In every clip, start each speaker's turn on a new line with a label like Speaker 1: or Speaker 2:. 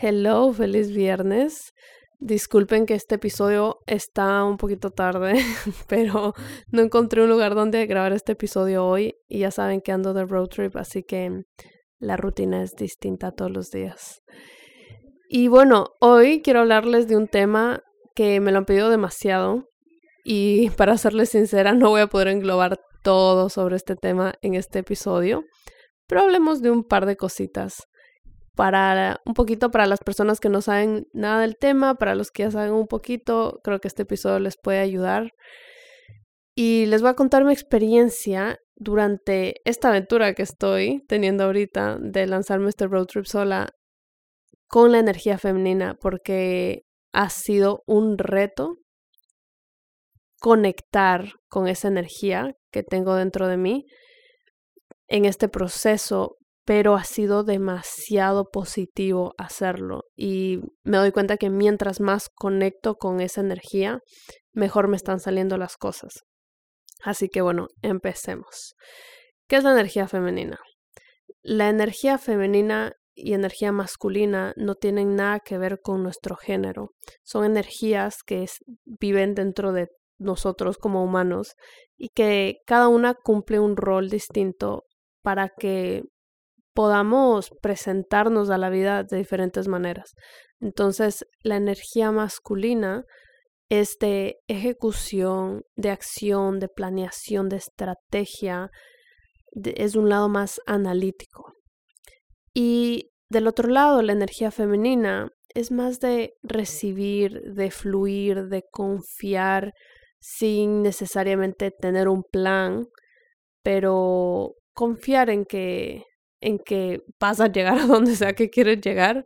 Speaker 1: Hello, feliz viernes. Disculpen que este episodio está un poquito tarde, pero no encontré un lugar donde grabar este episodio hoy y ya saben que ando de road trip, así que la rutina es distinta todos los días. Y bueno, hoy quiero hablarles de un tema que me lo han pedido demasiado y para serles sincera no voy a poder englobar todo sobre este tema en este episodio, pero hablemos de un par de cositas para un poquito para las personas que no saben nada del tema, para los que ya saben un poquito, creo que este episodio les puede ayudar. Y les voy a contar mi experiencia durante esta aventura que estoy teniendo ahorita de lanzarme este road trip sola con la energía femenina, porque ha sido un reto conectar con esa energía que tengo dentro de mí en este proceso pero ha sido demasiado positivo hacerlo y me doy cuenta que mientras más conecto con esa energía, mejor me están saliendo las cosas. Así que bueno, empecemos. ¿Qué es la energía femenina? La energía femenina y energía masculina no tienen nada que ver con nuestro género. Son energías que viven dentro de nosotros como humanos y que cada una cumple un rol distinto para que podamos presentarnos a la vida de diferentes maneras. Entonces, la energía masculina es de ejecución, de acción, de planeación, de estrategia, es un lado más analítico. Y del otro lado, la energía femenina es más de recibir, de fluir, de confiar sin necesariamente tener un plan, pero confiar en que en que vas a llegar a donde sea que quieres llegar,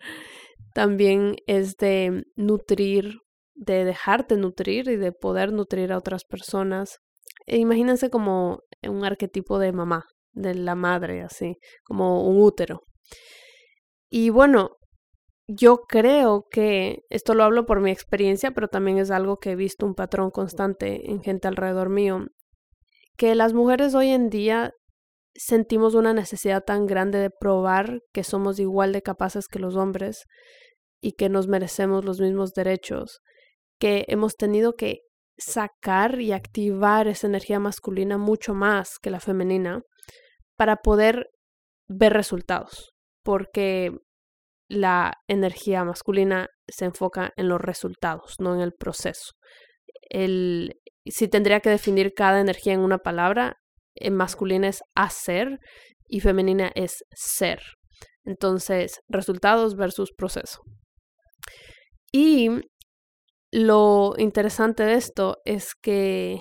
Speaker 1: también es de nutrir, de dejarte nutrir y de poder nutrir a otras personas. E imagínense como un arquetipo de mamá, de la madre, así, como un útero. Y bueno, yo creo que, esto lo hablo por mi experiencia, pero también es algo que he visto un patrón constante en gente alrededor mío, que las mujeres hoy en día sentimos una necesidad tan grande de probar que somos igual de capaces que los hombres y que nos merecemos los mismos derechos, que hemos tenido que sacar y activar esa energía masculina mucho más que la femenina para poder ver resultados, porque la energía masculina se enfoca en los resultados, no en el proceso. El, si tendría que definir cada energía en una palabra, masculina es hacer y femenina es ser. Entonces, resultados versus proceso. Y lo interesante de esto es que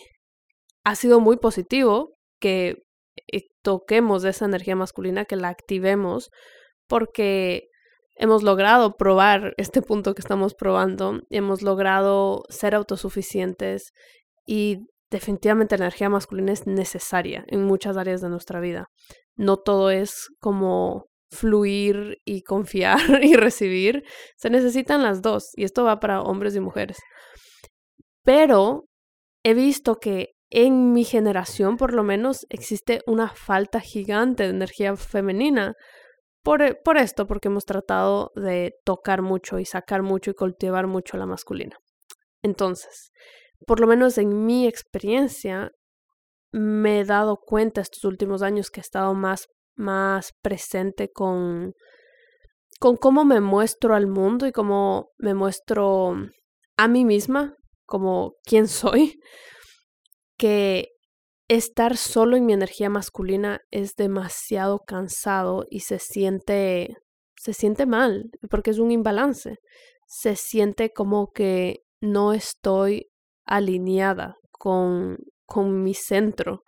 Speaker 1: ha sido muy positivo que eh, toquemos esa energía masculina, que la activemos, porque hemos logrado probar este punto que estamos probando, hemos logrado ser autosuficientes y definitivamente la energía masculina es necesaria en muchas áreas de nuestra vida. No todo es como fluir y confiar y recibir. Se necesitan las dos y esto va para hombres y mujeres. Pero he visto que en mi generación por lo menos existe una falta gigante de energía femenina. Por, por esto, porque hemos tratado de tocar mucho y sacar mucho y cultivar mucho la masculina. Entonces, por lo menos en mi experiencia, me he dado cuenta estos últimos años que he estado más, más presente con, con cómo me muestro al mundo y cómo me muestro a mí misma, como quién soy, que estar solo en mi energía masculina es demasiado cansado y se siente se siente mal porque es un imbalance. Se siente como que no estoy alineada con, con mi centro.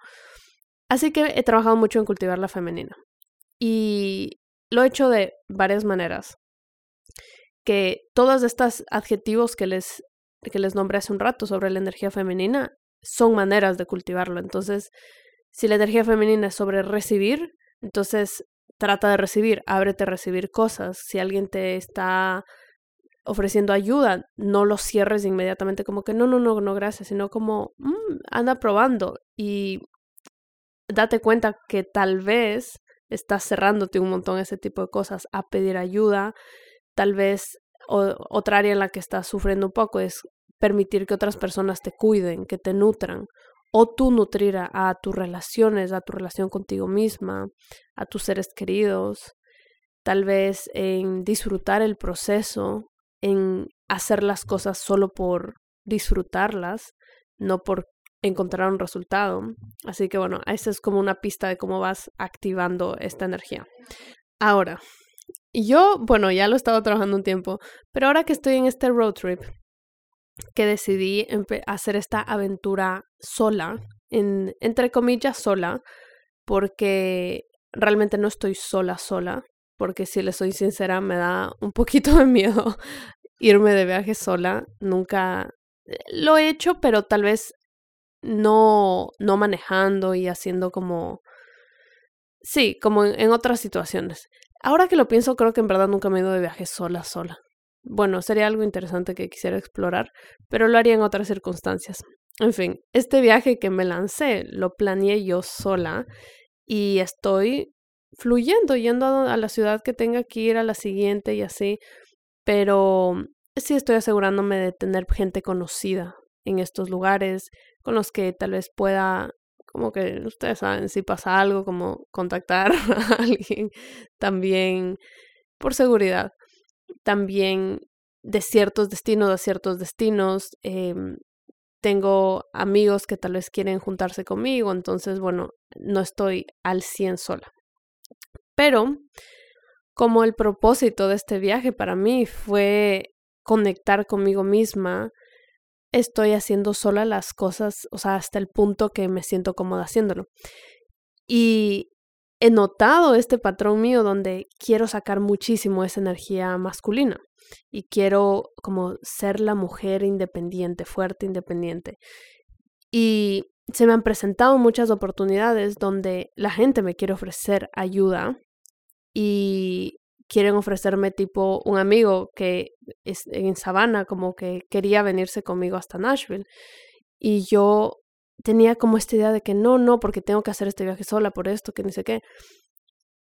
Speaker 1: Así que he trabajado mucho en cultivar la femenina. Y lo he hecho de varias maneras. Que todos estos adjetivos que les, que les nombré hace un rato sobre la energía femenina son maneras de cultivarlo. Entonces, si la energía femenina es sobre recibir, entonces trata de recibir, ábrete a recibir cosas. Si alguien te está ofreciendo ayuda, no lo cierres inmediatamente como que no, no, no, no, gracias, sino como mm, anda probando y date cuenta que tal vez estás cerrándote un montón ese tipo de cosas a pedir ayuda, tal vez otra área en la que estás sufriendo un poco es permitir que otras personas te cuiden, que te nutran, o tú nutrir a, tus relaciones, a tu relación contigo misma, a tus seres queridos, tal vez en disfrutar el proceso, en hacer las cosas solo por disfrutarlas, no por encontrar un resultado. Así que bueno, esa es como una pista de cómo vas activando esta energía. Ahora, yo, bueno, ya lo he estado trabajando un tiempo, pero ahora que estoy en este road trip, que decidí hacer esta aventura sola, en, entre comillas sola, porque realmente no estoy sola sola, porque si le soy sincera me da un poquito de miedo irme de viaje sola, nunca eh, lo he hecho, pero tal vez no, no manejando y haciendo como, sí, como en, otras situaciones. Ahora que lo pienso, creo que en verdad nunca me he ido de viaje sola, sola. Bueno, sería algo interesante que quisiera explorar, pero lo haría en otras circunstancias. En fin, este viaje que me lancé lo planeé yo sola y estoy fluyendo, yendo a la ciudad que tenga que ir a la siguiente y así, pero sí estoy asegurándome de tener gente conocida en estos lugares, con los que tal vez pueda, como que ustedes saben, si pasa algo, como contactar a alguien también por seguridad. También de ciertos destinos a ciertos destinos. Em, tengo amigos que tal vez quieren juntarse conmigo, entonces, bueno, no estoy al 100 sola. Pero como el propósito de este viaje para mí fue conectar conmigo misma, estoy haciendo sola las cosas, o sea, hasta el punto que me siento cómoda haciéndolo. Y he notado este patrón mío donde quiero sacar muchísimo esa energía masculina y quiero como ser la mujer independiente, fuerte, independiente. Y se me han presentado muchas oportunidades donde la gente me quiere ofrecer ayuda y quieren ofrecerme tipo un amigo que es en Savannah como que quería venirse conmigo hasta Nashville y yo tenía como esta idea de que no, no, porque tengo que hacer este viaje sola por esto, que ni sé qué.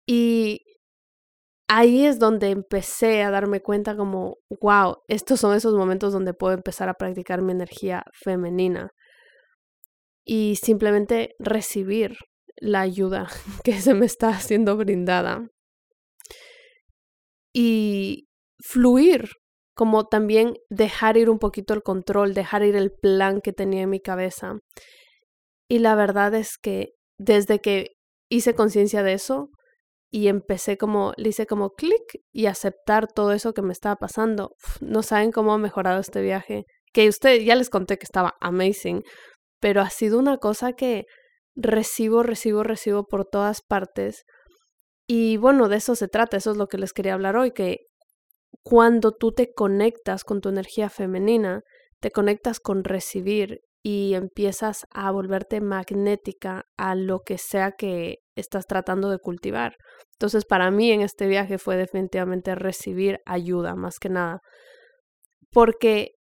Speaker 1: Y ahí es donde empecé a darme cuenta como, wow, estos son esos momentos donde puedo empezar a practicar mi energía femenina y simplemente recibir la ayuda que se me está haciendo brindada y fluir, como también dejar ir un poquito el control, dejar ir el plan que tenía en mi cabeza. Y la verdad es que desde que hice conciencia de eso y empecé como, le hice como clic y aceptar todo eso que me estaba pasando, no saben cómo ha mejorado este viaje. Que usted ya les conté que estaba amazing, pero ha sido una cosa que recibo, recibo, recibo por todas partes y bueno, de eso se trata, eso es lo que les quería hablar hoy, que cuando tú te conectas con tu energía femenina, te conectas con recibir y empiezas a volverte magnética a lo que sea que estás tratando de cultivar. Entonces, para mí en este viaje fue definitivamente recibir ayuda, más que nada. Porque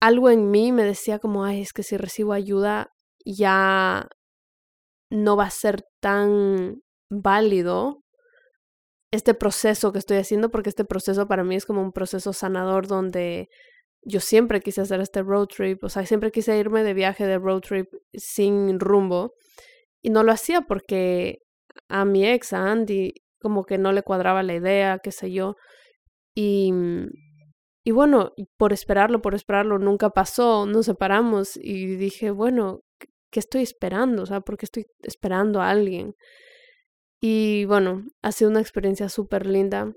Speaker 1: algo en mí me decía como, ay, es que si recibo ayuda ya no va a ser tan válido este proceso que estoy haciendo, porque este proceso para mí es como un proceso sanador donde yo siempre quise hacer este road trip, o sea, siempre quise irme de viaje de road trip sin rumbo y no lo hacía porque a mi ex, a Andy, como que no le cuadraba la idea, qué sé yo. Y, y bueno, por esperarlo, por esperarlo, nunca pasó, nos separamos y dije, bueno, ¿qué estoy esperando? O sea, ¿por qué estoy esperando a alguien? Y bueno, ha sido una experiencia súper linda.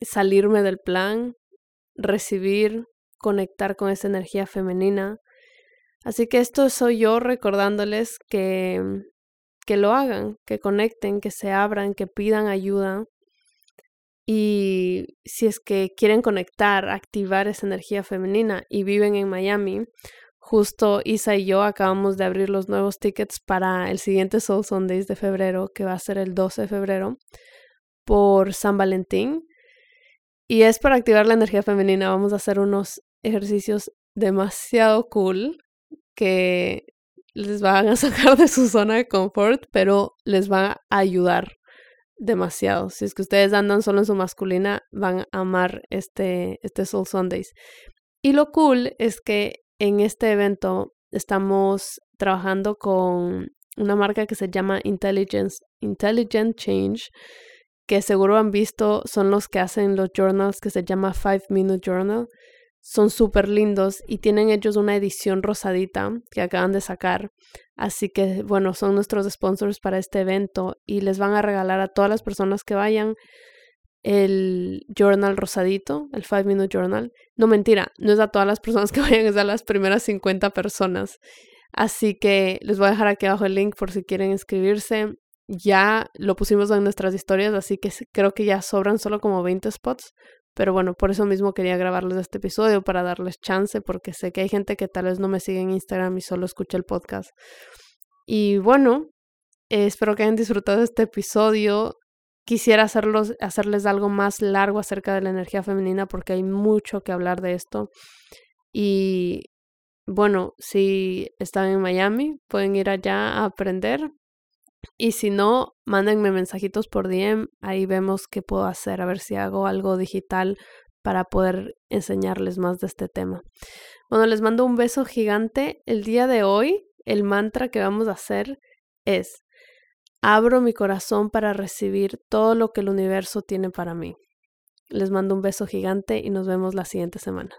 Speaker 1: Salirme del plan, recibir, conectar con esa energía femenina. Así que esto soy yo recordándoles que, que lo hagan, que conecten, que se abran, que pidan ayuda. Y si es que quieren conectar, activar esa energía femenina y viven en Miami, Justo Isa y yo acabamos de abrir los nuevos tickets para el siguiente Soul Sundays de febrero, que va a ser el 12 de febrero, por San Valentín. Y es para activar la energía femenina. Vamos a hacer unos ejercicios demasiado cool que les van a sacar de su zona de confort, pero les va a ayudar demasiado. Si es que ustedes andan solo en su masculina, van a amar este, este Soul Sundays. Y lo cool es que en este evento estamos trabajando con una marca que se llama Intelligence, Intelligent Change, que seguro han visto, son los que hacen los journals que se llama Five Minute Journal. Son súper lindos y tienen ellos una edición rosadita que acaban de sacar. Así que, bueno, son nuestros sponsors para este evento y les van a regalar a todas las personas que vayan el journal rosadito, el Five Minute Journal. No mentira, no es a todas las personas que vayan, es a las primeras 50 personas. Así que les voy a dejar aquí abajo el link por si quieren inscribirse. Ya lo pusimos en nuestras historias, así que creo que ya sobran solo como 20 spots. Pero bueno, por eso mismo quería grabarles este episodio para darles chance, porque sé que hay gente que tal vez no me sigue en Instagram y solo escucha el podcast. Y bueno, espero que hayan disfrutado este episodio. Quisiera hacerlos, hacerles algo más largo acerca de la energía femenina porque hay mucho que hablar de esto. Y bueno, si están en Miami, pueden ir allá a aprender. Y si no, mándenme mensajitos por DM, ahí vemos qué puedo hacer, a ver si hago algo digital para poder enseñarles más de este tema. Bueno, les mando un beso gigante. El día de hoy, el mantra que vamos a hacer es, abro mi corazón para recibir todo lo que el universo tiene para mí. Les mando un beso gigante y nos vemos la siguiente semana.